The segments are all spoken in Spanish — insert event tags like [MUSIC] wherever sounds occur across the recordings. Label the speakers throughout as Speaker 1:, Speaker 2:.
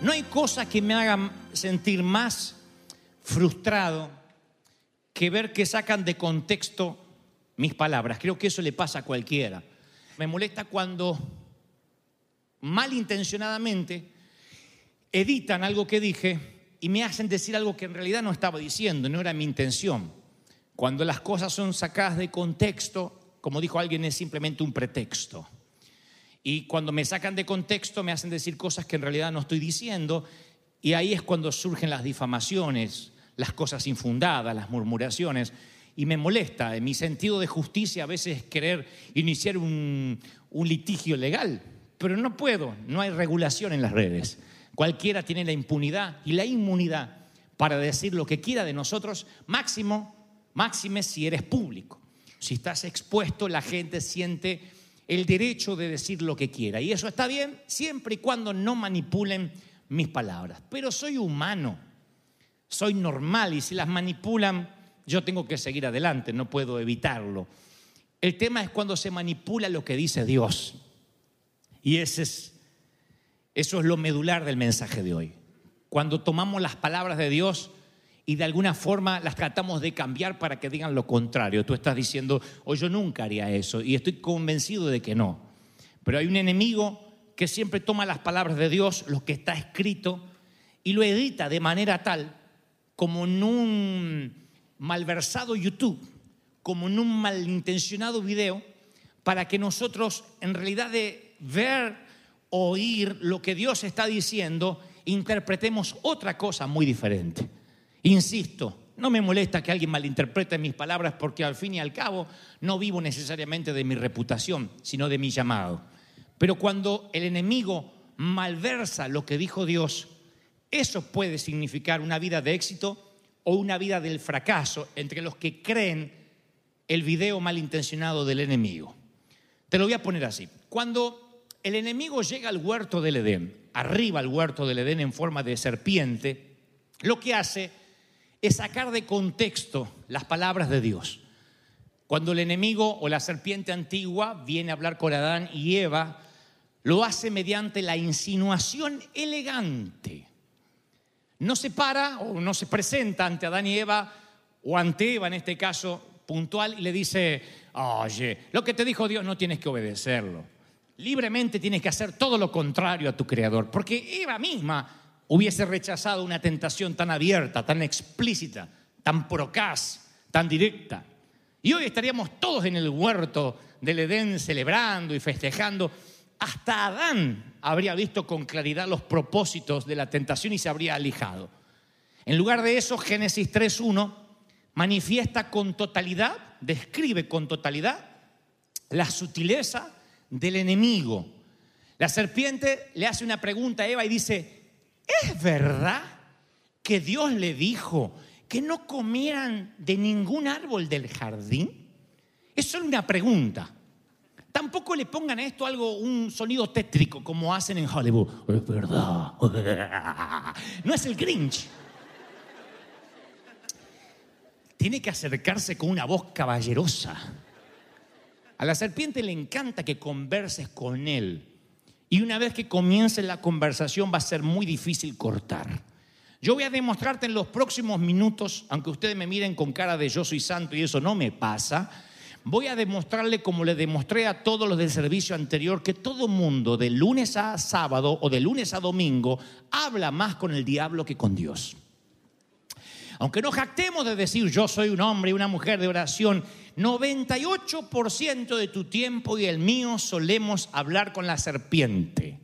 Speaker 1: No
Speaker 2: hay cosa que me haga sentir más frustrado que ver que sacan de contexto mis palabras. Creo que eso le pasa a cualquiera. Me molesta cuando malintencionadamente editan algo que dije y me hacen decir algo que en realidad no estaba diciendo, no era mi intención. Cuando las cosas son sacadas de contexto, como dijo alguien, es simplemente un pretexto. Y cuando me sacan de contexto me hacen decir cosas que en realidad no estoy diciendo y ahí es cuando surgen las difamaciones, las cosas infundadas, las murmuraciones. Y me molesta, en mi sentido de justicia a veces querer iniciar un, un litigio legal, pero no puedo, no hay regulación en las redes. Cualquiera tiene la impunidad y la inmunidad para decir lo que quiera de nosotros, máximo, máxime si eres público. Si estás expuesto, la gente siente el derecho de decir lo que quiera. Y eso está bien siempre y cuando no manipulen mis palabras. Pero soy humano, soy normal y si las manipulan, yo tengo que seguir adelante, no puedo evitarlo. El tema es cuando se manipula lo que dice Dios. Y ese es, eso es lo medular del mensaje de hoy. Cuando tomamos las palabras de Dios y de alguna forma las tratamos de cambiar para que digan lo contrario. Tú estás diciendo, o yo nunca haría eso, y estoy convencido de que no. Pero hay un enemigo que siempre toma las palabras de Dios, lo que está escrito, y lo edita de manera tal, como en un malversado YouTube, como en un malintencionado video, para que nosotros, en realidad de ver, oír lo que Dios está diciendo, interpretemos otra cosa muy diferente. Insisto, no me molesta que alguien malinterprete mis palabras porque al fin y al cabo no vivo necesariamente de mi reputación, sino de mi llamado. Pero cuando el enemigo malversa lo que dijo Dios, eso puede significar una vida de éxito o una vida del fracaso entre los que creen el video malintencionado del enemigo. Te lo voy a poner así. Cuando el enemigo llega al huerto del Edén, arriba al huerto del Edén en forma de serpiente, lo que hace es sacar de contexto las palabras de Dios. Cuando el enemigo o la serpiente antigua viene a hablar con Adán y Eva, lo hace mediante la insinuación elegante. No se para o no se presenta ante Adán y Eva, o ante Eva en este caso puntual, y le dice, oye, lo que te dijo Dios no tienes que obedecerlo. Libremente tienes que hacer todo lo contrario a tu creador, porque Eva misma hubiese rechazado una tentación tan abierta, tan explícita, tan procaz, tan directa. Y hoy estaríamos todos en el huerto del Edén celebrando y festejando. Hasta Adán habría visto con claridad los propósitos de la tentación y se habría alejado. En lugar de eso, Génesis 3.1 manifiesta con totalidad, describe con totalidad la sutileza del enemigo. La serpiente le hace una pregunta a Eva y dice, ¿es verdad que Dios le dijo que no comieran de ningún árbol del jardín? Es solo una pregunta. Tampoco le pongan a esto algo, un sonido tétrico como hacen en Hollywood. Es verdad. No es el Grinch. Tiene que acercarse con una voz caballerosa. A la serpiente le encanta que converses con él. Y una vez que comience la conversación va a ser muy difícil cortar. Yo voy a demostrarte en los próximos minutos, aunque ustedes me miren con cara de yo soy santo y eso no me pasa, voy a demostrarle como le demostré a todos los del servicio anterior que todo mundo de lunes a sábado o de lunes a domingo habla más con el diablo que con Dios. Aunque no jactemos de decir yo soy un hombre y una mujer de oración, 98% de tu tiempo y el mío solemos hablar con la serpiente.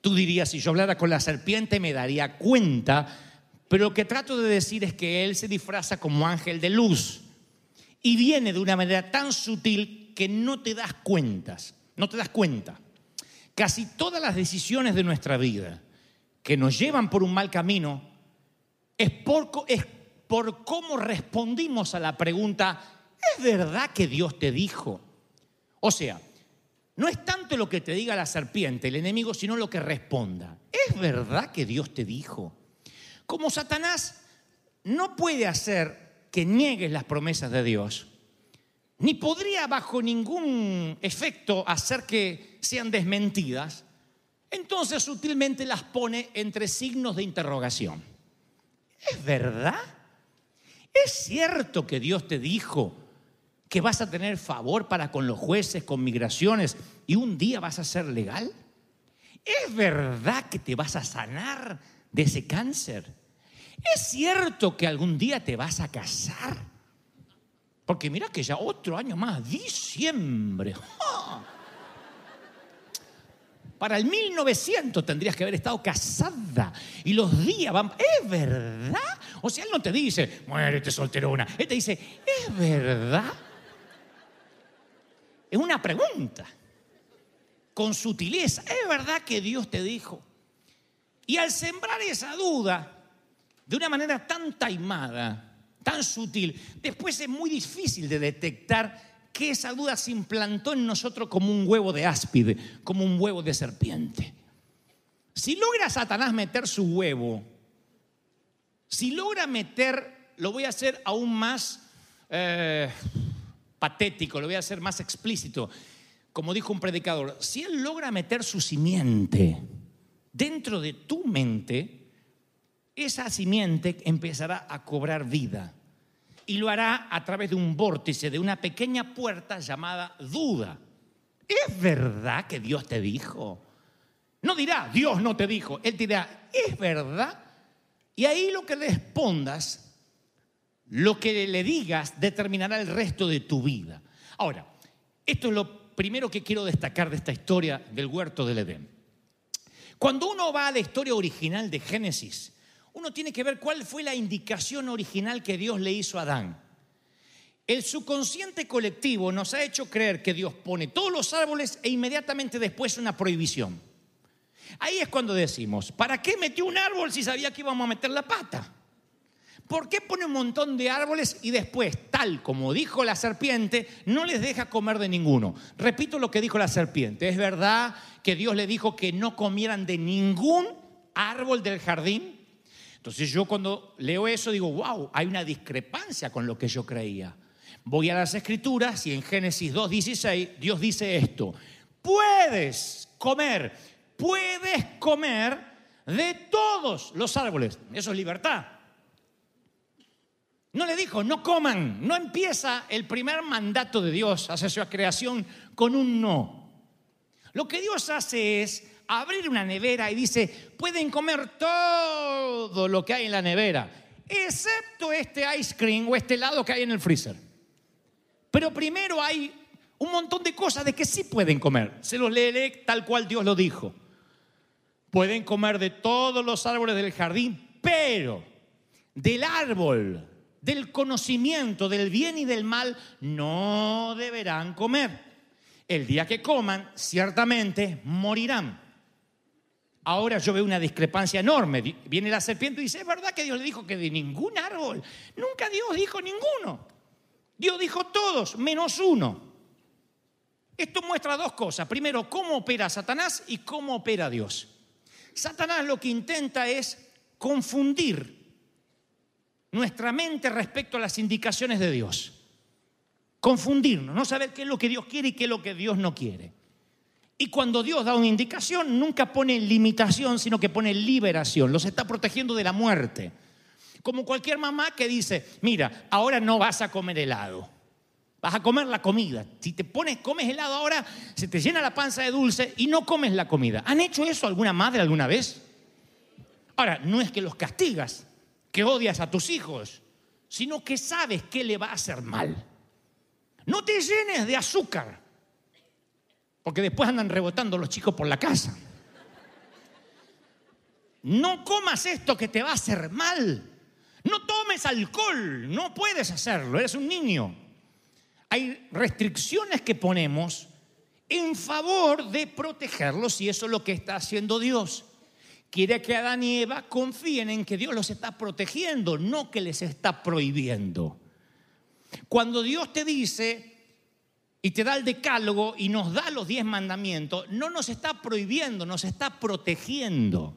Speaker 2: Tú dirías, si yo hablara con la serpiente me daría cuenta, pero lo que trato de decir es que él se disfraza como ángel de luz y viene de una manera tan sutil que no te das cuentas, no te das cuenta. Casi todas las decisiones de nuestra vida que nos llevan por un mal camino es por, es por cómo respondimos a la pregunta, ¿es verdad que Dios te dijo? O sea, no es tanto lo que te diga la serpiente, el enemigo, sino lo que responda. ¿Es verdad que Dios te dijo? Como Satanás no puede hacer que niegues las promesas de Dios, ni podría bajo ningún efecto hacer que sean desmentidas, entonces sutilmente las pone entre signos de interrogación. ¿Es verdad? ¿Es cierto que Dios te dijo que vas a tener favor para con los jueces, con migraciones y un día vas a ser legal? ¿Es verdad que te vas a sanar de ese cáncer? ¿Es cierto que algún día te vas a casar? Porque mira que ya otro año más, diciembre. [LAUGHS] Para el 1900 tendrías que haber estado casada. Y los días van... ¿Es verdad? O sea, él no te dice, muérete solterona. Él te dice, ¿es verdad? Es una pregunta. Con sutileza. ¿Es verdad que Dios te dijo? Y al sembrar esa duda, de una manera tan taimada, tan sutil, después es muy difícil de detectar que esa duda se implantó en nosotros como un huevo de áspide, como un huevo de serpiente. Si logra Satanás meter su huevo, si logra meter, lo voy a hacer aún más eh, patético, lo voy a hacer más explícito, como dijo un predicador, si él logra meter su simiente dentro de tu mente, esa simiente empezará a cobrar vida y lo hará a través de un vórtice, de una pequeña puerta llamada duda. ¿Es verdad que Dios te dijo? No dirá, Dios no te dijo. Él dirá, ¿es verdad? Y ahí lo que respondas, lo que le digas, determinará el resto de tu vida. Ahora, esto es lo primero que quiero destacar de esta historia del huerto del Edén. Cuando uno va a la historia original de Génesis, uno tiene que ver cuál fue la indicación original que Dios le hizo a Adán. El subconsciente colectivo nos ha hecho creer que Dios pone todos los árboles e inmediatamente después una prohibición. Ahí es cuando decimos, ¿para qué metió un árbol si sabía que íbamos a meter la pata? ¿Por qué pone un montón de árboles y después, tal como dijo la serpiente, no les deja comer de ninguno? Repito lo que dijo la serpiente. ¿Es verdad que Dios le dijo que no comieran de ningún árbol del jardín? Entonces yo cuando leo eso digo, wow, hay una discrepancia con lo que yo creía. Voy a las escrituras y en Génesis 2.16 Dios dice esto, puedes comer, puedes comer de todos los árboles. Eso es libertad. No le dijo, no coman, no empieza el primer mandato de Dios hacia su creación con un no. Lo que Dios hace es abrir una nevera y dice, pueden comer todo lo que hay en la nevera, excepto este ice cream o este helado que hay en el freezer. Pero primero hay un montón de cosas de que sí pueden comer. Se los leeré tal cual Dios lo dijo. Pueden comer de todos los árboles del jardín, pero del árbol del conocimiento del bien y del mal no deberán comer. El día que coman, ciertamente morirán. Ahora yo veo una discrepancia enorme. Viene la serpiente y dice, es verdad que Dios le dijo que de ningún árbol. Nunca Dios dijo ninguno. Dios dijo todos, menos uno. Esto muestra dos cosas. Primero, cómo opera Satanás y cómo opera Dios. Satanás lo que intenta es confundir nuestra mente respecto a las indicaciones de Dios. Confundirnos, no saber qué es lo que Dios quiere y qué es lo que Dios no quiere. Y cuando Dios da una indicación, nunca pone limitación, sino que pone liberación. Los está protegiendo de la muerte. Como cualquier mamá que dice, mira, ahora no vas a comer helado. Vas a comer la comida. Si te pones, comes helado ahora, se te llena la panza de dulce y no comes la comida. ¿Han hecho eso alguna madre alguna vez? Ahora, no es que los castigas, que odias a tus hijos, sino que sabes que le va a hacer mal. No te llenes de azúcar, porque después andan rebotando los chicos por la casa. No comas esto que te va a hacer mal. No tomes alcohol, no puedes hacerlo, eres un niño. Hay restricciones que ponemos en favor de protegerlos y eso es lo que está haciendo Dios. Quiere que Adán y Eva confíen en que Dios los está protegiendo, no que les está prohibiendo. Cuando Dios te dice y te da el decálogo y nos da los diez mandamientos, no nos está prohibiendo, nos está protegiendo.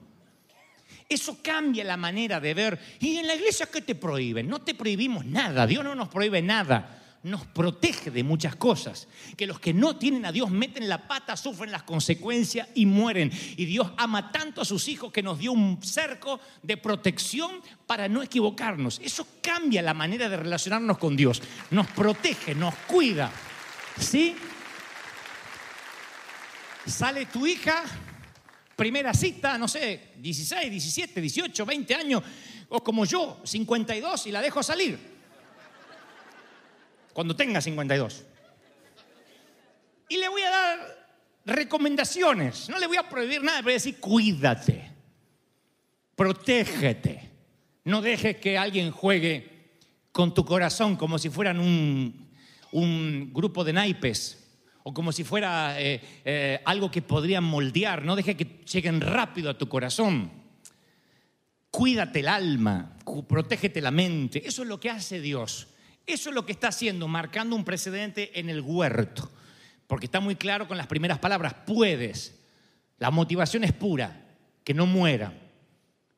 Speaker 2: Eso cambia la manera de ver. ¿Y en la iglesia qué te prohíben? No te prohibimos nada, Dios no nos prohíbe nada. Nos protege de muchas cosas. Que los que no tienen a Dios meten la pata, sufren las consecuencias y mueren. Y Dios ama tanto a sus hijos que nos dio un cerco de protección para no equivocarnos. Eso cambia la manera de relacionarnos con Dios. Nos protege, nos cuida. ¿Sí? Sale tu hija, primera cita, no sé, 16, 17, 18, 20 años, o como yo, 52, y la dejo salir. Cuando tenga 52. Y le voy a dar recomendaciones. No le voy a prohibir nada, pero voy a decir, cuídate, protégete. No dejes que alguien juegue con tu corazón como si fueran un, grupo de naipes o como si fuera eh, eh, algo que podrían moldear. No deje que lleguen rápido a tu corazón. Cuídate el alma, protégete la mente. Eso es lo que hace Dios. Eso es lo que está haciendo, marcando un precedente en el huerto. Porque está muy claro con las primeras palabras, puedes. La motivación es pura, que no muera.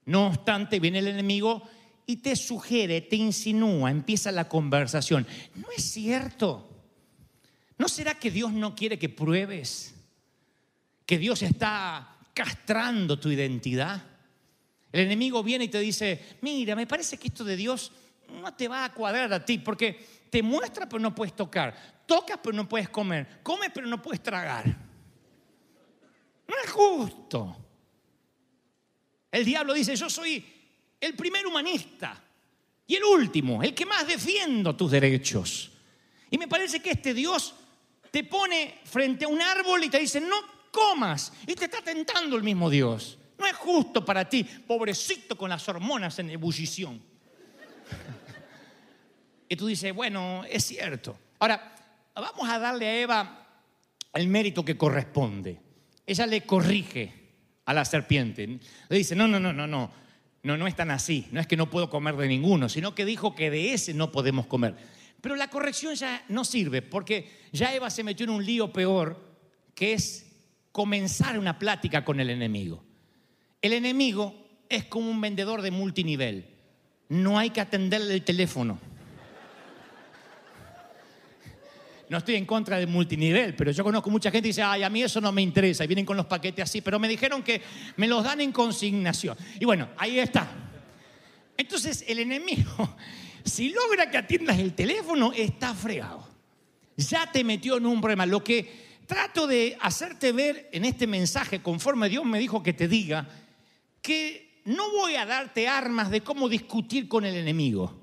Speaker 2: No obstante, viene el enemigo y te sugiere, te insinúa, empieza la conversación. No es cierto. ¿No será que Dios no quiere que pruebes? ¿Que Dios está castrando tu identidad? El enemigo viene y te dice, mira, me parece que esto de Dios no te va a cuadrar a ti, porque te muestra pero no puedes tocar, tocas pero no puedes comer, comes pero no puedes tragar. No es justo. El diablo dice, yo soy el primer humanista y el último, el que más defiendo tus derechos. Y me parece que este Dios te pone frente a un árbol y te dice, no comas. Y te está tentando el mismo Dios. No es justo para ti, pobrecito con las hormonas en ebullición. [LAUGHS] Y tú dices, bueno, es cierto. Ahora, vamos a darle a Eva el mérito que corresponde. Ella le corrige a la serpiente. Le dice, no, no, no, no, no. No, no es tan así. No es que no puedo comer de ninguno, sino que dijo que de ese no podemos comer. Pero la corrección ya no sirve, porque ya Eva se metió en un lío peor, que es comenzar una plática con el enemigo. El enemigo es como un vendedor de multinivel. No hay que atenderle el teléfono. No estoy en contra del multinivel, pero yo conozco mucha gente que dice, ay, a mí eso no me interesa, y vienen con los paquetes así, pero me dijeron que me los dan en consignación. Y bueno, ahí está. Entonces el enemigo, [LAUGHS] si logra que atiendas el teléfono, está fregado. Ya te metió en un problema. Lo que trato de hacerte ver en este mensaje, conforme Dios me dijo que te diga, que no voy a darte armas de cómo discutir con el enemigo.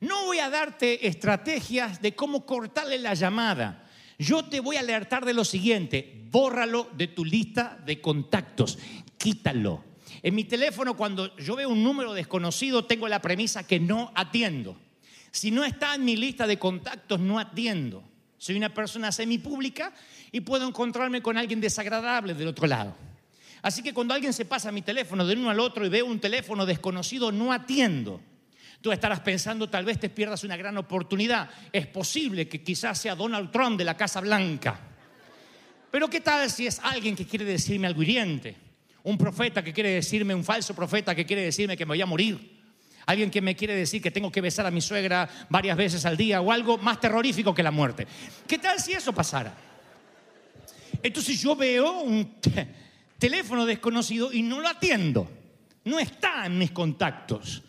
Speaker 2: No voy a darte estrategias de cómo cortarle la llamada. Yo te voy a alertar de lo siguiente, bórralo de tu lista de contactos, quítalo. En mi teléfono cuando yo veo un número desconocido tengo la premisa que no atiendo. Si no está en mi lista de contactos, no atiendo. Soy una persona semipública y puedo encontrarme con alguien desagradable del otro lado. Así que cuando alguien se pasa mi teléfono de uno al otro y veo un teléfono desconocido, no atiendo. Tú estarás pensando, tal vez te pierdas una gran oportunidad. Es posible que quizás sea Donald Trump de la Casa Blanca. Pero ¿qué tal si es alguien que quiere decirme algo hiriente? Un profeta que quiere decirme, un falso profeta que quiere decirme que me voy a morir. Alguien que me quiere decir que tengo que besar a mi suegra varias veces al día o algo más terrorífico que la muerte. ¿Qué tal si eso pasara? Entonces yo veo un [LAUGHS] teléfono desconocido y no lo atiendo. No está en mis contactos.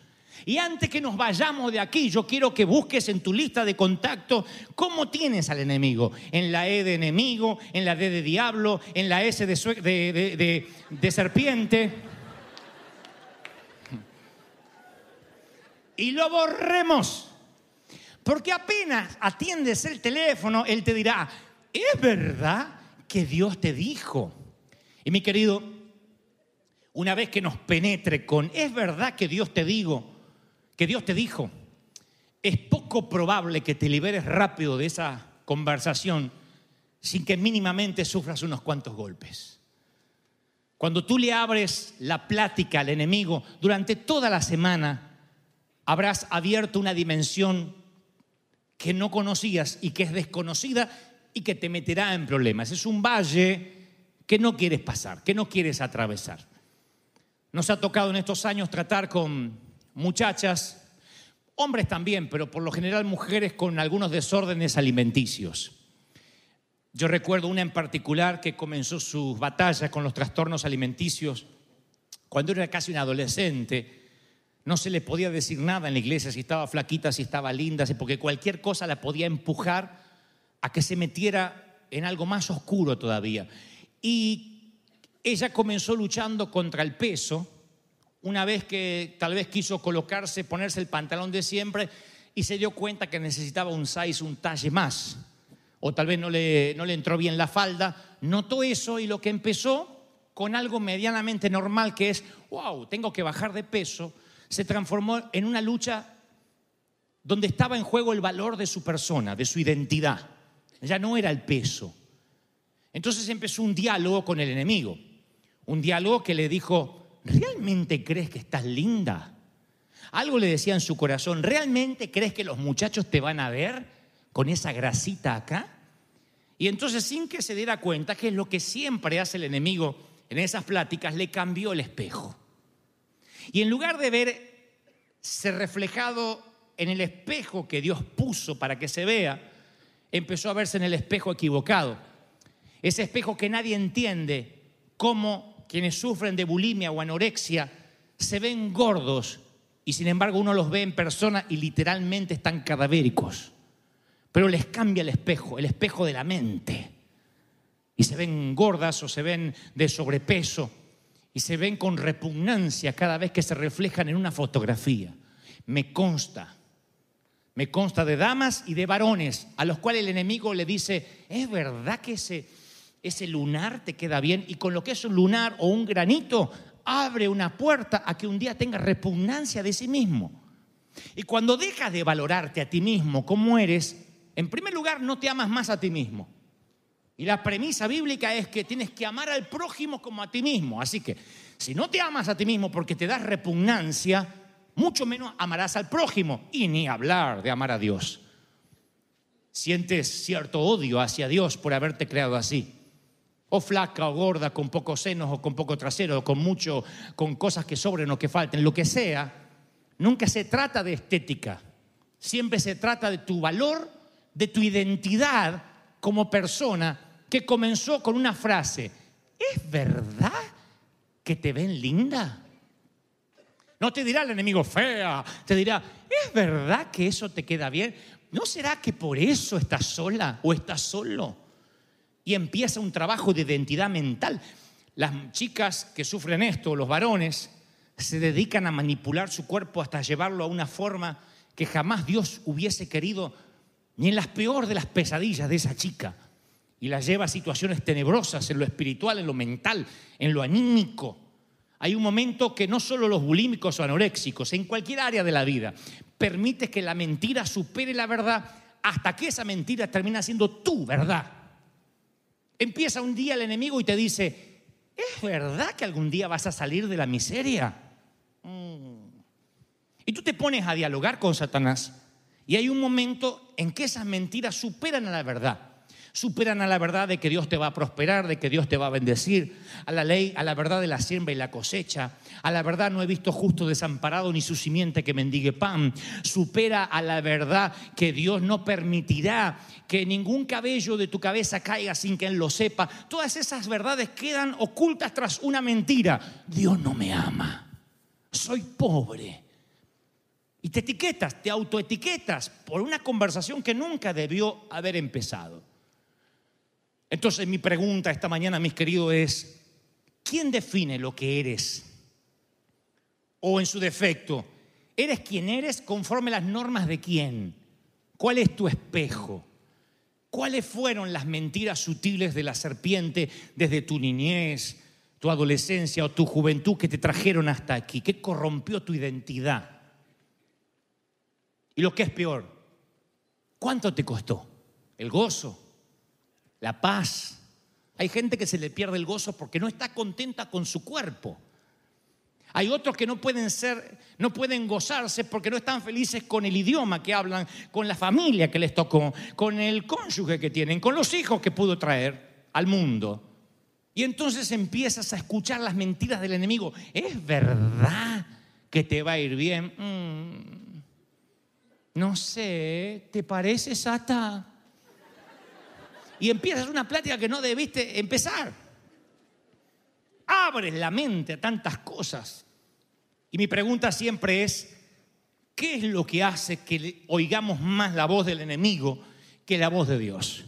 Speaker 2: Y antes que nos vayamos de aquí, yo quiero que busques en tu lista de contactos cómo tienes al enemigo. En la E de enemigo, en la D de diablo, en la S de, de- de serpiente. Y lo borremos. Porque apenas atiendes el teléfono, él te dirá, ¿es verdad que Dios te dijo? Y mi querido, una vez que nos penetre con, ¿es verdad que Dios te digo? Que Dios te dijo. Es poco probable que te liberes rápido de esa conversación sin que mínimamente sufras unos cuantos golpes. Cuando tú le abres la plática al enemigo durante toda la semana, habrás abierto una dimensión que no conocías y que es desconocida y que te meterá en problemas. Es un valle que no quieres pasar, que no quieres atravesar. Nos ha tocado en estos años tratar con muchachas, hombres también, pero por lo general mujeres con algunos desórdenes alimenticios. Yo recuerdo una en particular que comenzó sus batallas con los trastornos alimenticios cuando era casi un adolescente. No se le podía decir nada en la iglesia si estaba flaquita, si estaba linda, porque cualquier cosa la podía empujar a que se metiera en algo más oscuro todavía. Y ella comenzó luchando contra el peso, una vez que tal vez quiso colocarse, ponerse el pantalón de siempre y se dio cuenta que necesitaba un size, un talle más. O tal vez no le, no le entró bien la falda, notó eso y lo que empezó con algo medianamente normal que es, wow, tengo que bajar de peso, se transformó en una lucha donde estaba en juego el valor de su persona, de su identidad. Ya no era el peso. Entonces empezó un diálogo con el enemigo. Un diálogo que le dijo, ¿realmente crees que estás linda? Algo le decía en su corazón, ¿realmente crees que los muchachos te van a ver con esa grasita acá? Y entonces sin que se diera cuenta, que es lo que siempre hace el enemigo en esas pláticas, le cambió el espejo. Y en lugar de verse reflejado en el espejo que Dios puso para que se vea, empezó a verse en el espejo equivocado. Ese espejo que nadie entiende, cómo quienes sufren de bulimia o anorexia se ven gordos y sin embargo uno los ve en persona y literalmente están cadavéricos. Pero les cambia el espejo, el espejo de la mente. Y se ven gordas o se ven de sobrepeso y se ven con repugnancia cada vez que se reflejan en una fotografía. Me consta, me consta de damas y de varones a los cuales el enemigo le dice, ¿es verdad que ese, ese lunar te queda bien? Y con lo que es un lunar o un granito, abre una puerta a que un día tenga repugnancia de sí mismo. Y cuando dejas de valorarte a ti mismo como eres, en primer lugar no te amas más a ti mismo. Y la premisa bíblica es que tienes que amar al prójimo como a ti mismo. Así que si no te amas a ti mismo porque te das repugnancia, mucho menos amarás al prójimo. Y ni hablar de amar a Dios. Sientes cierto odio hacia Dios por haberte creado así. O flaca o gorda, con pocos senos o con poco trasero, o con mucho, con cosas que sobren o que falten, lo que sea. Nunca se trata de estética. Siempre se trata de tu valor, de tu identidad como persona que comenzó con una frase, ¿es verdad que te ven linda? No te dirá el enemigo fea, te dirá, ¿es verdad que eso te queda bien? ¿No será que por eso estás sola o estás solo? Y empieza un trabajo de identidad mental. Las chicas que sufren esto, los varones, se dedican a manipular su cuerpo hasta llevarlo a una forma que jamás Dios hubiese querido, ni en las peor de las pesadillas de esa chica. Y la lleva a situaciones tenebrosas en lo espiritual, en lo mental, en lo anímico. Hay un momento que no solo los bulímicos o anoréxicos, en cualquier área de la vida, permite que la mentira supere la verdad hasta que esa mentira termina siendo tu verdad. Empieza un día el enemigo y te dice, ¿es verdad que algún día vas a salir de la miseria? Mm. Y tú te pones a dialogar con Satanás y hay un momento en que esas mentiras superan a la verdad. Superan a la verdad de que Dios te va a prosperar, de que Dios te va a bendecir, a la ley, a la verdad de la siembra y la cosecha, a la verdad no he visto justo desamparado ni su simiente que mendigue pan, supera a la verdad que Dios no permitirá que ningún cabello de tu cabeza caiga sin que Él lo sepa. Todas esas verdades quedan ocultas tras una mentira. Dios no me ama, soy pobre. Y te etiquetas, te autoetiquetas por una conversación que nunca debió haber empezado. Entonces mi pregunta esta mañana, mis queridos, es, ¿quién define lo que eres? O en su defecto, ¿eres quien eres conforme las normas de quién? ¿Cuál es tu espejo? ¿Cuáles fueron las mentiras sutiles de la serpiente desde tu niñez, tu adolescencia o tu juventud que te trajeron hasta aquí? ¿Qué corrompió tu identidad? Y lo que es peor, ¿cuánto te costó? ¿El gozo? La paz. Hay gente que se le pierde el gozo porque no está contenta con su cuerpo. Hay otros que no pueden ser, no pueden gozarse porque no están felices con el idioma que hablan, con la familia que les tocó, con el cónyuge que tienen, con los hijos que pudo traer al mundo. Y entonces empiezas a escuchar las mentiras del enemigo. ¿Es verdad que te va a ir bien? Mm, no sé, ¿te parece, Sata? Y empiezas una plática que no debiste empezar. Abres la mente a tantas cosas. Y mi pregunta siempre es, ¿qué es lo que hace que oigamos más la voz del enemigo que la voz de Dios?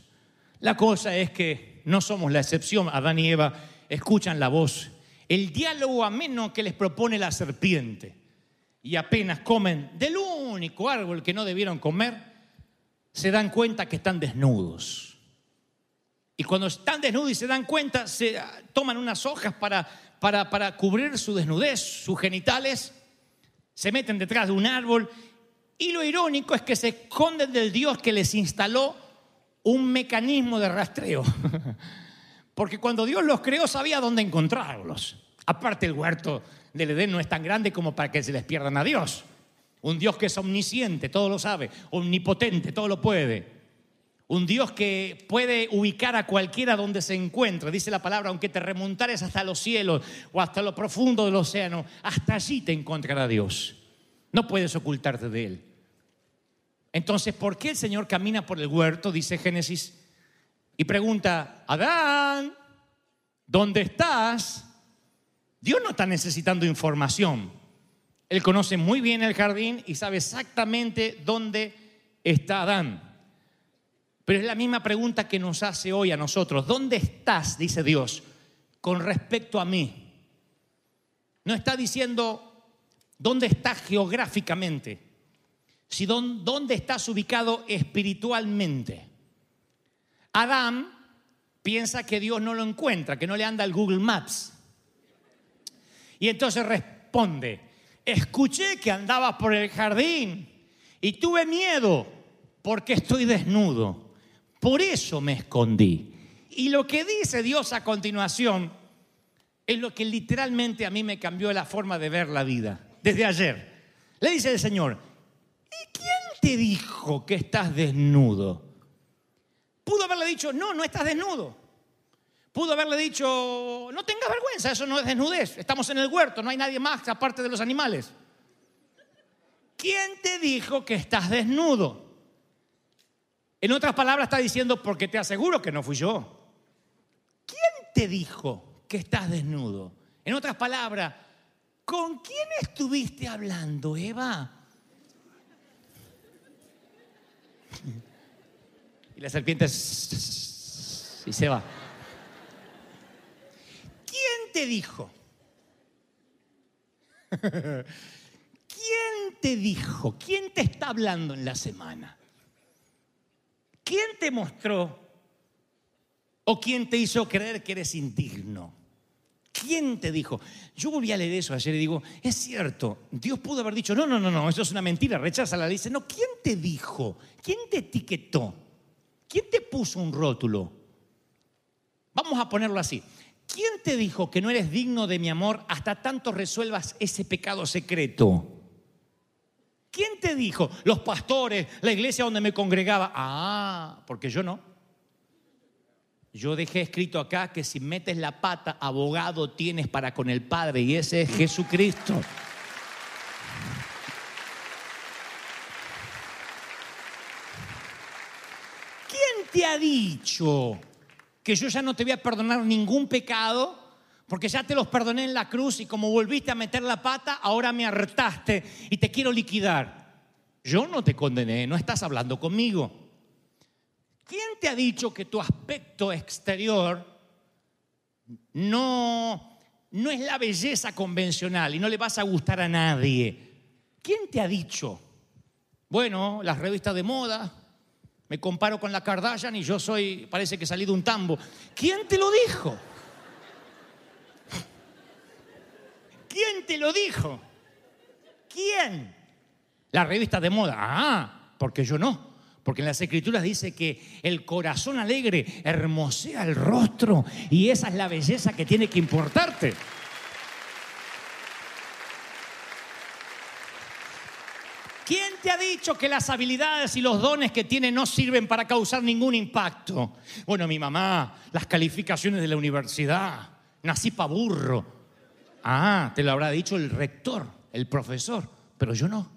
Speaker 2: La cosa es que no somos la excepción. Adán y Eva escuchan la voz, el diálogo ameno que les propone la serpiente. Y apenas comen del único árbol que no debieron comer, se dan cuenta que están desnudos. Y cuando están desnudos y se dan cuenta, se toman unas hojas para, para, para cubrir su desnudez, sus genitales, se meten detrás de un árbol. Y lo irónico es que se esconden del Dios que les instaló un mecanismo de rastreo. [LAUGHS] Porque cuando Dios los creó sabía dónde encontrarlos. Aparte el huerto del Edén no es tan grande como para que se les pierdan a Dios. Un Dios que es omnisciente, todo lo sabe, omnipotente, todo lo puede. Un Dios que puede ubicar a cualquiera donde se encuentre. Dice la palabra, aunque te remontares hasta los cielos o hasta lo profundo del océano, hasta allí te encontrará Dios. No puedes ocultarte de Él. Entonces, ¿por qué el Señor camina por el huerto? Dice Génesis. Y pregunta, Adán, ¿dónde estás? Dios no está necesitando información. Él conoce muy bien el jardín y sabe exactamente dónde está Adán. Pero es la misma pregunta que nos hace hoy a nosotros. ¿Dónde estás, dice Dios, con respecto a mí? No está diciendo dónde estás geográficamente, sino dónde estás ubicado espiritualmente. Adán piensa que Dios no lo encuentra, que no le anda el Google Maps. Y entonces responde, escuché que andabas por el jardín y tuve miedo porque estoy desnudo por eso me escondí. Y lo que dice Dios a continuación es lo que literalmente a mí me cambió la forma de ver la vida, desde ayer. Le dice el Señor, ¿y quién te dijo que estás desnudo? Pudo haberle dicho, no, no estás desnudo. Pudo haberle dicho, no tengas vergüenza, eso no es desnudez, estamos en el huerto, no hay nadie más aparte de los animales. ¿Quién te dijo que estás desnudo? En otras palabras está diciendo, porque te aseguro que no fui yo. ¿Quién te dijo que estás desnudo? En otras palabras, ¿con quién estuviste hablando, Eva? Y la serpiente y se va. ¿Quién te dijo? [LAUGHS] ¿Quién te dijo? ¿Quién te está hablando en la semana? ¿Quién te mostró o quién te hizo creer que eres indigno? ¿Quién te dijo? Yo volví a leer eso ayer y digo, es cierto, Dios pudo haber dicho, no, no, no, no, eso es una mentira, rechaza la Dice, no, ¿quién te dijo? ¿Quién te etiquetó? ¿Quién te puso un rótulo? Vamos a ponerlo así. ¿Quién te dijo que no eres digno de mi amor hasta tanto resuelvas ese pecado secreto? ¿Quién te dijo? Los pastores, la iglesia donde me congregaba. Ah, porque yo no. Yo dejé escrito acá que si metes la pata, abogado tienes para con el Padre y ese es Jesucristo. ¿Quién te ha dicho que yo ya no te voy a perdonar ningún pecado? Porque ya te los perdoné en la cruz y como volviste a meter la pata, ahora me hartaste y te quiero liquidar. Yo no te condené, no estás hablando conmigo. ¿Quién te ha dicho que tu aspecto exterior no, no es la belleza convencional y no le vas a gustar a nadie? ¿Quién te ha dicho? Bueno, las revistas de moda, me comparo con la Kardashian y yo soy, parece que salí de un tambo. ¿Quién te lo dijo? ¿Quién te lo dijo? ¿Quién? La revista de moda. Ah, porque yo no. Porque en las escrituras dice que el corazón alegre hermosea el rostro y esa es la belleza que tiene que importarte. ¿Quién te ha dicho que las habilidades y los dones que tiene no sirven para causar ningún impacto? Bueno, mi mamá, las calificaciones de la universidad, nací pa' burro. Ah, te lo habrá dicho el rector, el profesor, pero yo no.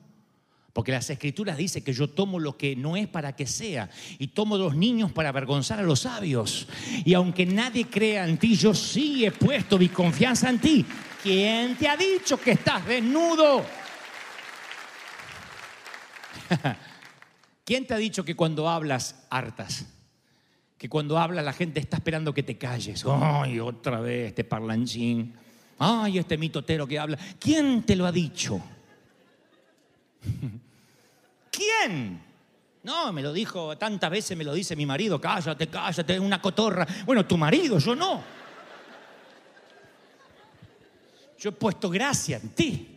Speaker 2: Porque las escrituras dicen que yo tomo lo que no es para que sea y tomo los niños para avergonzar a los sabios. Y aunque nadie crea en ti, yo sí he puesto mi confianza en ti. ¿Quién te ha dicho que estás desnudo? [LAUGHS] ¿Quién te ha dicho que cuando hablas hartas? Que cuando hablas la gente está esperando que te calles. Ay, otra vez este parlanchín. Ay, este mitotero que habla. ¿Quién te lo ha dicho? ¿Quién? No, me lo dijo tantas veces, me lo dice mi marido, cállate, cállate, una cotorra. Bueno, tu marido, yo no. Yo he puesto gracia en ti.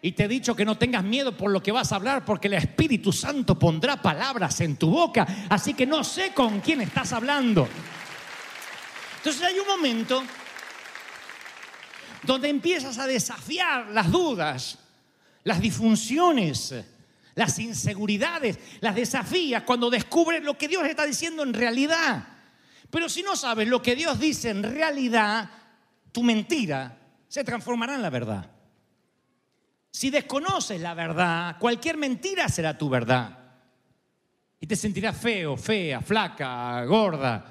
Speaker 2: Y te he dicho que no tengas miedo por lo que vas a hablar, porque el Espíritu Santo pondrá palabras en tu boca. Así que no sé con quién estás hablando. Entonces hay un momento donde empiezas a desafiar las dudas, las disfunciones, las inseguridades, las desafías cuando descubres lo que Dios está diciendo en realidad. Pero si no sabes lo que Dios dice en realidad, tu mentira se transformará en la verdad. Si desconoces la verdad, cualquier mentira será tu verdad. Y te sentirás feo, fea, flaca, gorda,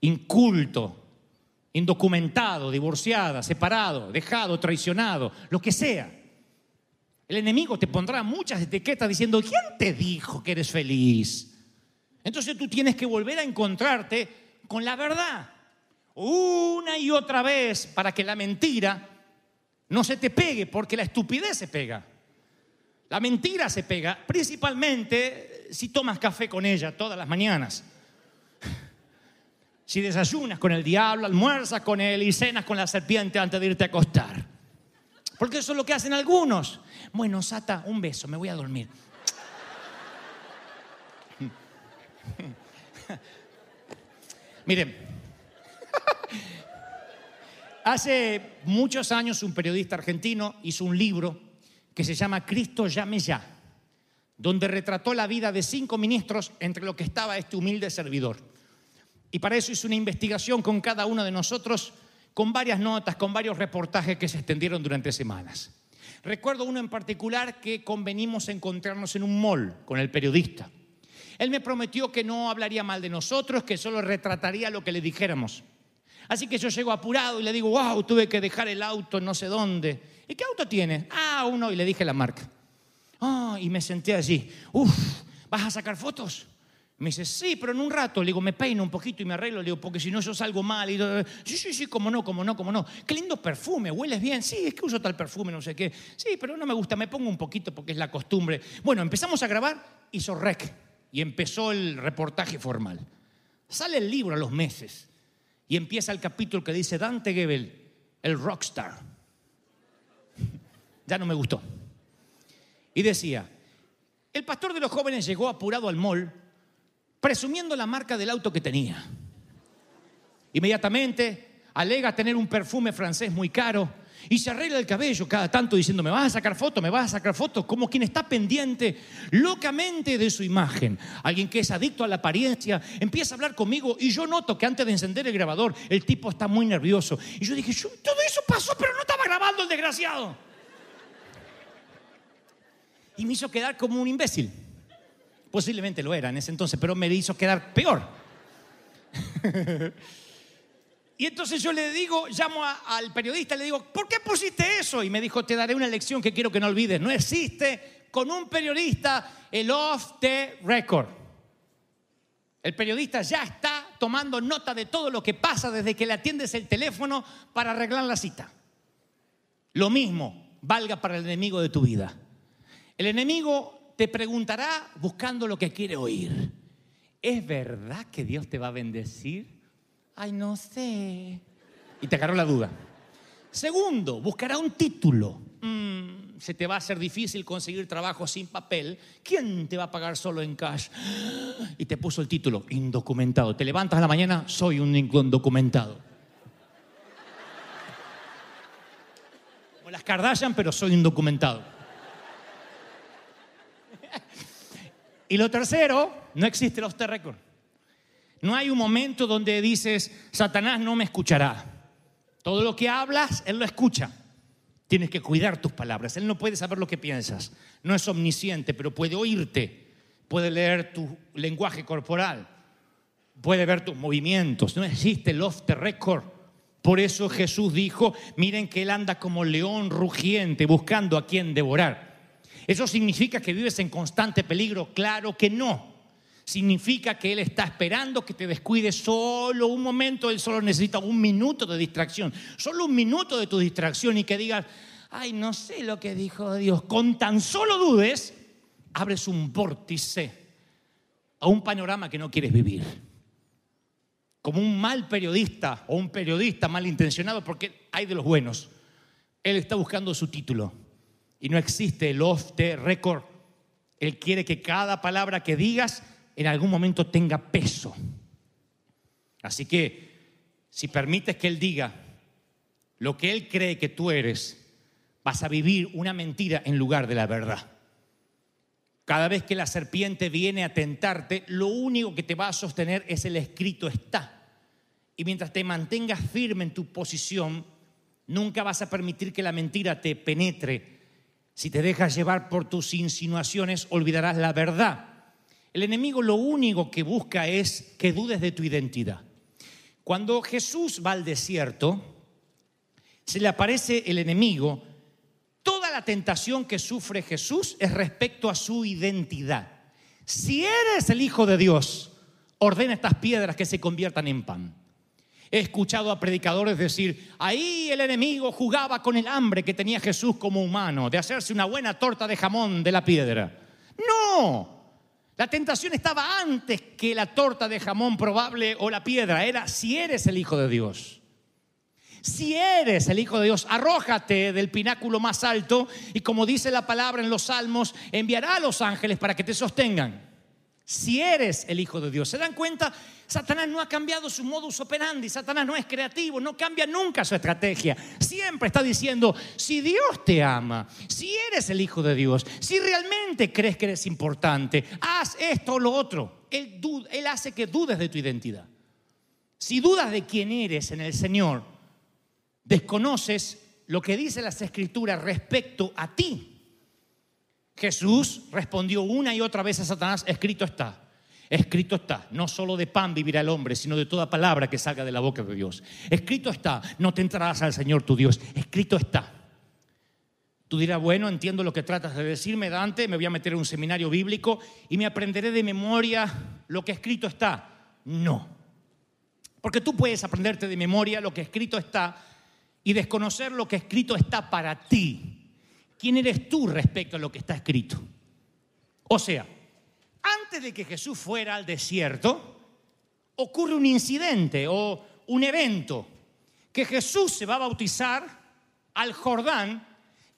Speaker 2: inculto, indocumentado, divorciada, separado, dejado, traicionado, lo que sea. El enemigo te pondrá muchas etiquetas diciendo, ¿quién te dijo que eres feliz? Entonces tú tienes que volver a encontrarte con la verdad una y otra vez para que la mentira no se te pegue, porque la estupidez se pega. La mentira se pega, principalmente si tomas café con ella todas las mañanas. Si desayunas con el diablo, almuerzas con él y cenas con la serpiente antes de irte a acostar. Porque eso es lo que hacen algunos. Bueno, Sata, un beso, me voy a dormir. [LAUGHS] Miren, hace muchos años un periodista argentino hizo un libro que se llama Cristo llame ya, donde retrató la vida de cinco ministros entre lo que estaba este humilde servidor. Y para eso hizo una investigación con cada uno de nosotros, con varias notas, con varios reportajes que se extendieron durante semanas. Recuerdo uno en particular que convenimos encontrarnos en un mall con el periodista. Él me prometió que no hablaría mal de nosotros, que solo retrataría lo que le dijéramos. Así que yo llego apurado y le digo, wow, tuve que dejar el auto no sé dónde. ¿Y qué auto tiene? Ah, uno, y le dije la marca. Ah, y me senté allí. Uf, ¿vas a sacar fotos? Me dice, sí, pero en un rato. Le digo, me peino un poquito y me arreglo. Le digo, porque si no yo salgo mal. Y, sí, sí, sí, como no, como no, como no. Qué lindo perfume, hueles bien. Sí, es que uso tal perfume, no sé qué. Sí, pero no me gusta, me pongo un poquito porque es la costumbre. Bueno, empezamos a grabar, hizo rec. Y empezó el reportaje formal. Sale el libro a los meses. Y empieza el capítulo que dice Dante Gebel, el rockstar. [LAUGHS] Ya no me gustó. Y decía, el pastor de los jóvenes llegó apurado al mall presumiendo la marca del auto que tenía. Inmediatamente alega tener un perfume francés muy caro Y se arregla el cabello cada tanto diciendo, me vas a sacar fotos, me vas a sacar fotos, como quien está pendiente locamente de su imagen. Alguien que es adicto a la apariencia, empieza a hablar conmigo y yo noto que antes de encender el grabador, el tipo está muy nervioso. Y yo dije, yo, todo eso pasó, pero no estaba grabando el desgraciado. Y me hizo quedar como un imbécil. Posiblemente lo era en ese entonces, pero me hizo quedar peor. [LAUGHS] Y entonces yo le digo, llamo al periodista, le digo, ¿por qué pusiste eso? Y me dijo, te daré una lección que quiero que no olvides. No existe con un periodista el off the record. El periodista ya está tomando nota de todo lo que pasa desde que le atiendes el teléfono para arreglar la cita. Lo mismo valga para el enemigo de tu vida. El enemigo te preguntará buscando lo que quiere oír. ¿Es verdad que Dios te va a bendecir? Ay, no sé. Y te agarró la duda. Segundo, buscará un título. Mm, se te va a hacer difícil conseguir trabajo sin papel. ¿Quién te va a pagar solo en cash? Y te puso el título, indocumentado. Te levantas a la mañana, soy un indocumentado. Como las Kardashian, pero soy indocumentado. Y lo tercero, no existe el record. No hay un momento donde dices, Satanás no me escuchará. Todo lo que hablas, Él lo escucha. Tienes que cuidar tus palabras. Él no puede saber lo que piensas. No es omnisciente, pero puede oírte. Puede leer tu lenguaje corporal. Puede ver tus movimientos. No existe el off the record. Por eso Jesús dijo, miren que Él anda como león rugiente buscando a quien devorar. ¿Eso significa que vives en constante peligro? Claro que no. Significa que Él está esperando que te descuides solo un momento, Él solo necesita un minuto de distracción, solo un minuto de tu distracción y que digas, ay, no sé lo que dijo Dios. Con tan solo dudes, abres un vórtice a un panorama que no quieres vivir. Como un mal periodista o un periodista malintencionado, porque hay de los buenos. Él está buscando su título y no existe el off the record. Él quiere que cada palabra que digas en algún momento tenga peso. Así que si permites que Él diga lo que Él cree que tú eres, vas a vivir una mentira en lugar de la verdad. Cada vez que la serpiente viene a tentarte, lo único que te va a sostener es el escrito está. Y mientras te mantengas firme en tu posición, nunca vas a permitir que la mentira te penetre. Si te dejas llevar por tus insinuaciones, olvidarás la verdad. El enemigo lo único que busca es que dudes de tu identidad. Cuando Jesús va al desierto, se le aparece el enemigo, toda la tentación que sufre Jesús es respecto a su identidad. Si eres el Hijo de Dios, ordena estas piedras que se conviertan en pan. He escuchado a predicadores decir, ahí el enemigo jugaba con el hambre que tenía Jesús como humano, de hacerse una buena torta de jamón de la piedra. No, la tentación estaba antes que la torta de jamón probable o la piedra, era si eres el Hijo de Dios. Si eres el Hijo de Dios, arrójate del pináculo más alto y como dice la palabra en los salmos, enviará a los ángeles para que te sostengan. Si eres el Hijo de Dios, ¿se dan cuenta? Satanás no ha cambiado su modus operandi, Satanás no es creativo, no cambia nunca su estrategia. Siempre está diciendo, si Dios te ama, si eres el Hijo de Dios, si realmente crees que eres importante, haz esto o lo otro. Él, él hace que dudes de tu identidad. Si dudas de quién eres en el Señor, desconoces lo que dice las escrituras respecto a ti. Jesús respondió una y otra vez a Satanás, escrito está. Escrito está, no solo de pan vivirá el hombre, sino de toda palabra que salga de la boca de Dios. Escrito está, no te entrarás al Señor tu Dios. Escrito está. Tú dirás, bueno, entiendo lo que tratas de decirme, Dante, me voy a meter en un seminario bíblico y me aprenderé de memoria lo que escrito está. No. Porque tú puedes aprenderte de memoria lo que escrito está y desconocer lo que escrito está para ti. ¿Quién eres tú respecto a lo que está escrito? O sea, antes de que Jesús fuera al desierto, ocurre un incidente o un evento, que Jesús se va a bautizar al Jordán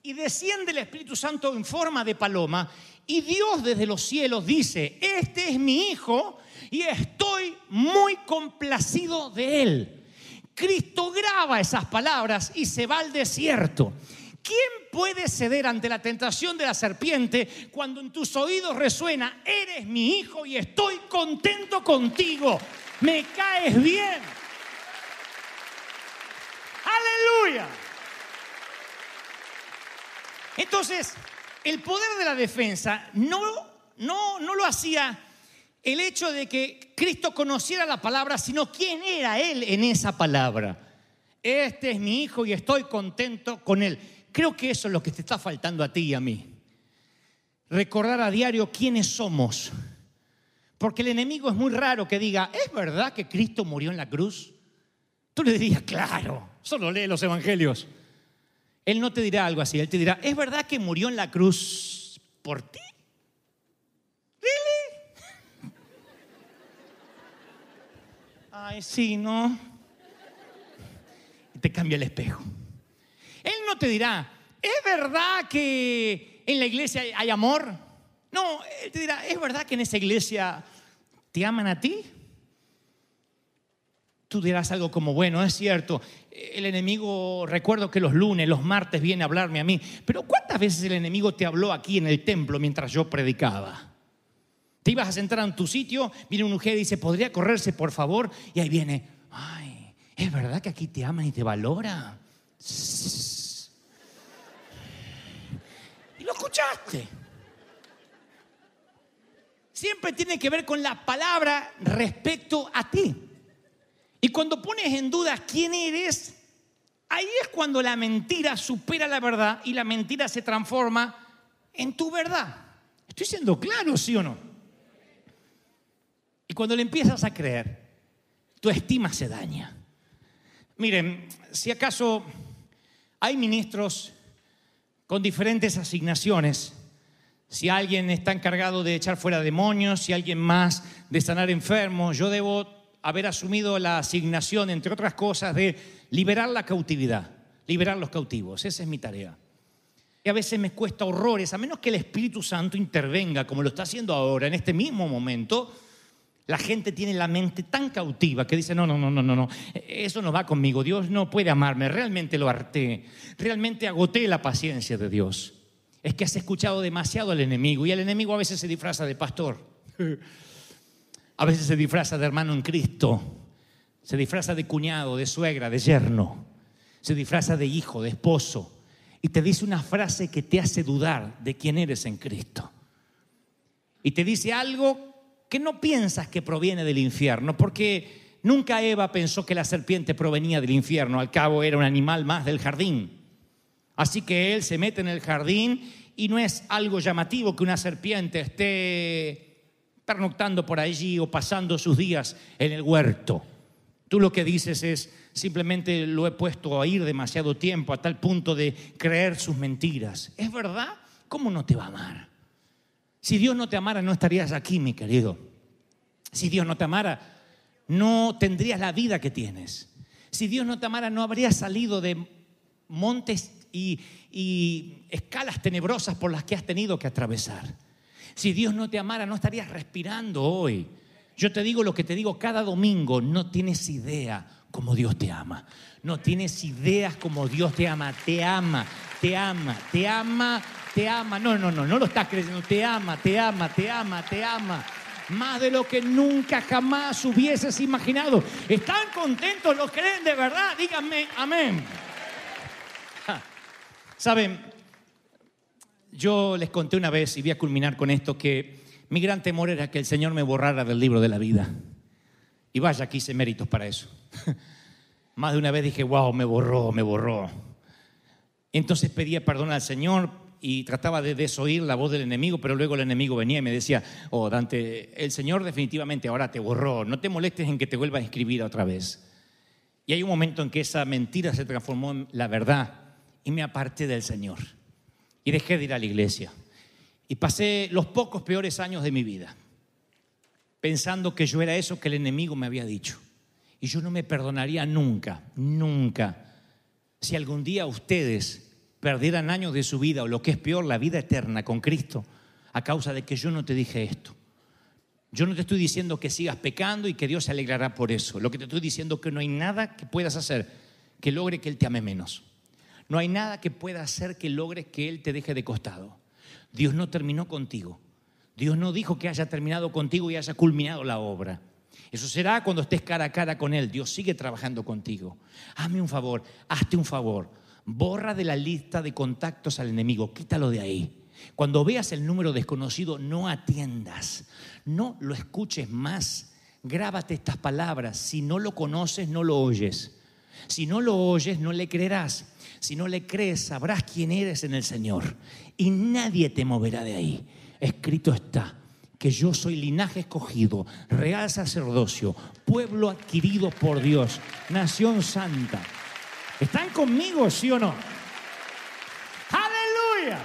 Speaker 2: y desciende el Espíritu Santo en forma de paloma y Dios desde los cielos dice, este es mi hijo y estoy muy complacido de él. Cristo graba esas palabras y se va al desierto. ¿Quién puede ceder ante la tentación de la serpiente cuando en tus oídos resuena, eres mi hijo y estoy contento contigo? Me caes bien. Aleluya. Entonces, el poder de la defensa no, no, no lo hacía el hecho de que Cristo conociera la palabra, sino quién era Él en esa palabra. Este es mi hijo y estoy contento con Él. Creo que eso es lo que te está faltando a ti y a mí. Recordar a diario quiénes somos. Porque el enemigo es muy raro que diga, ¿es verdad que Cristo murió en la cruz? Tú le dirías, claro, solo lee los evangelios. Él no te dirá algo así, él te dirá, ¿es verdad que murió en la cruz por ti? ¿Really? [LAUGHS] Ay, sí, ¿no? Y te cambia el espejo. Él no te dirá, ¿es verdad que en la iglesia hay- amor? No, él te dirá, ¿es verdad que en esa iglesia te aman a ti? Tú dirás algo como, bueno, es cierto, el enemigo, recuerdo que los lunes, los martes viene a hablarme a mí, pero ¿cuántas veces el enemigo te habló aquí en el templo mientras yo predicaba? Te ibas a sentar en tu sitio, viene una mujer y dice, ¿podría correrse por favor? Y ahí viene, ay, ¿es verdad que aquí te aman y te valora? Lo escuchaste. Siempre tiene que ver con la palabra respecto a ti. Y cuando pones en duda quién eres, ahí es cuando la mentira supera la verdad y la mentira se transforma en tu verdad. ¿Estoy siendo claro, sí o no? Y cuando le empiezas a creer, tu estima se daña. Miren, si acaso hay ministros con diferentes asignaciones, si alguien está encargado de echar fuera demonios, si alguien más de sanar enfermos, yo debo haber asumido la asignación, entre otras cosas, de liberar la cautividad, liberar los cautivos. Esa es mi tarea. Y a veces me cuesta horrores, a menos que el Espíritu Santo intervenga, como lo está haciendo ahora, en este mismo momento, la gente tiene la mente tan cautiva que dice, no, no, no, no, no, no, eso no va conmigo, Dios no puede amarme, realmente lo harté, realmente agoté la paciencia de Dios. Es que has escuchado demasiado al enemigo y el enemigo a veces se disfraza de pastor, [LAUGHS] a veces se disfraza de hermano en Cristo, se disfraza de cuñado, de suegra, de yerno, se disfraza de hijo, de esposo y te dice una frase que te hace dudar de quién eres en Cristo. Y te dice algo que no piensas que proviene del infierno, porque nunca Eva pensó que la serpiente provenía del infierno, al cabo era un animal más del jardín. Así que él se mete en el jardín y no es algo llamativo que una serpiente esté pernoctando por allí o pasando sus días en el huerto. Tú lo que dices es, simplemente lo he puesto a ir demasiado tiempo a tal punto de creer sus mentiras. ¿Es verdad? ¿Cómo no te va a amar? Si Dios no te amara, no estarías aquí, mi querido. Si Dios no te amara, no tendrías la vida que tienes. Si Dios no te amara, no habrías salido de montes y, y escalas tenebrosas por las que has tenido que atravesar. Si Dios no te amara, no estarías respirando hoy. Yo te digo lo que te digo cada domingo, no tienes idea como Dios te ama. No tienes ideas como Dios te ama. Te ama, te ama, te ama, te ama. No, no, no, no lo estás creyendo. Te ama, te ama, te ama, te ama. Más de lo que nunca jamás hubieses imaginado. ¿Están contentos? ¿Lo creen de verdad? Díganme amén. Saben, yo les conté una vez, y voy a culminar con esto, que mi gran temor era que el Señor me borrara del libro de la vida. Y vaya, que hice méritos para eso. [LAUGHS] Más de una vez dije, wow, me borró, me borró. Entonces pedía perdón al Señor y trataba de desoír la voz del enemigo, pero luego el enemigo venía y me decía, oh Dante, el Señor definitivamente ahora te borró, no te molestes en que te vuelva a escribir otra vez. Y hay un momento en que esa mentira se transformó en la verdad y me aparté del Señor. Y dejé de ir a la iglesia. Y pasé los pocos peores años de mi vida pensando que yo era eso que el enemigo me había dicho. Y yo no me perdonaría nunca, nunca, si algún día ustedes perdieran años de su vida o lo que es peor, la vida eterna con Cristo, a causa de que yo no te dije esto. Yo no te estoy diciendo que sigas pecando y que Dios se alegrará por eso. Lo que te estoy diciendo es que no hay nada que puedas hacer que logre que Él te ame menos. No hay nada que pueda hacer que logres que Él te deje de costado. Dios no terminó contigo. Dios no dijo que haya terminado contigo y haya culminado la obra. Eso será cuando estés cara a cara con Él. Dios sigue trabajando contigo. Hazme un favor, hazte un favor. Borra de la lista de contactos al enemigo, quítalo de ahí. Cuando veas el número desconocido, no atiendas, no lo escuches más. Grábate estas palabras. Si no lo conoces, no lo oyes. Si no lo oyes, no le creerás. Si no le crees, sabrás quién eres en el Señor. Y nadie te moverá de ahí. Escrito está que yo soy linaje escogido, real sacerdocio, pueblo adquirido por Dios, nación santa. ¿Están conmigo, sí o no? Aleluya.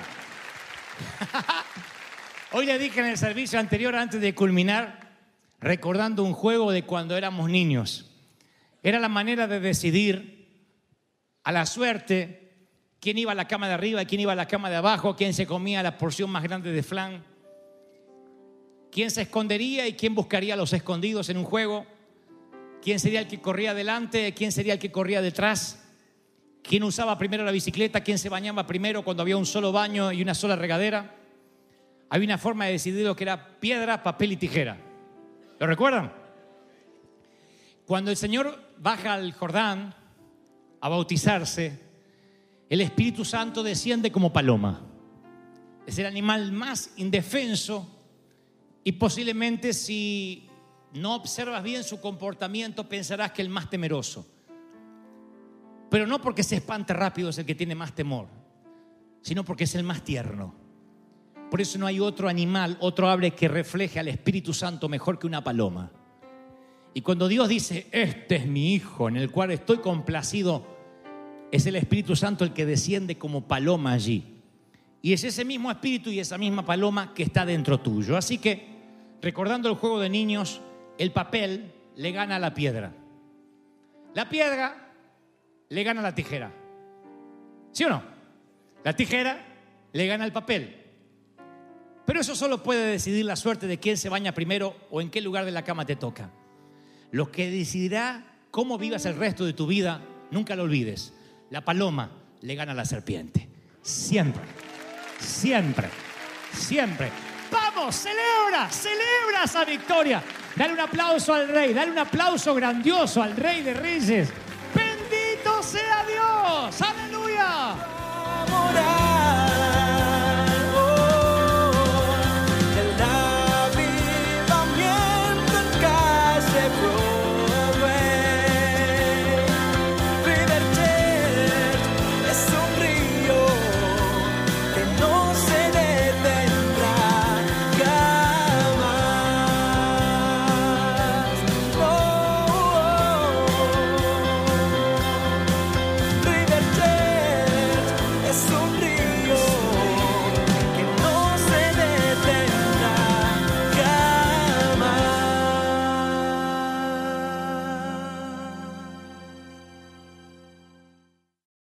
Speaker 2: [LAUGHS] Hoy le dije en el servicio anterior, antes de culminar, recordando un juego de cuando éramos niños. Era la manera de decidir a la suerte quién iba a la cama de arriba, quién iba a la cama de abajo, quién se comía la porción más grande de flan, quién se escondería y quién buscaría a los escondidos en un juego, quién sería el que corría adelante, quién sería el que corría detrás, quién usaba primero la bicicleta, quién se bañaba primero cuando había un solo baño y una sola regadera. Había una forma de decidir lo que era piedra, papel y tijera. ¿Lo recuerdan? Cuando el Señor baja al Jordán a bautizarse, el Espíritu Santo desciende como paloma. Es el animal más indefenso y posiblemente si no observas bien su comportamiento pensarás que el más temeroso. Pero no porque se espante rápido es el que tiene más temor, sino porque es el más tierno. Por eso no hay otro animal, otro ave que refleje al Espíritu Santo mejor que una paloma. Y cuando Dios dice, este es mi hijo en el cual estoy complacido, es el Espíritu Santo el que desciende como paloma allí. Y es ese mismo espíritu y esa misma paloma que está dentro tuyo. Así que, recordando el juego de niños, el papel le gana a la piedra. La piedra le gana a la tijera. ¿Sí o no? La tijera le gana al papel. Pero eso solo puede decidir la suerte de quién se baña primero o en qué lugar de la cama te toca. Lo que decidirá cómo vivas el resto de tu vida, nunca lo olvides. La paloma le gana a la serpiente. Siempre, siempre, siempre. Vamos, celebra, celebra esa victoria. Dale un aplauso al rey, dale un aplauso grandioso al rey de reyes. Bendito sea Dios, aleluya.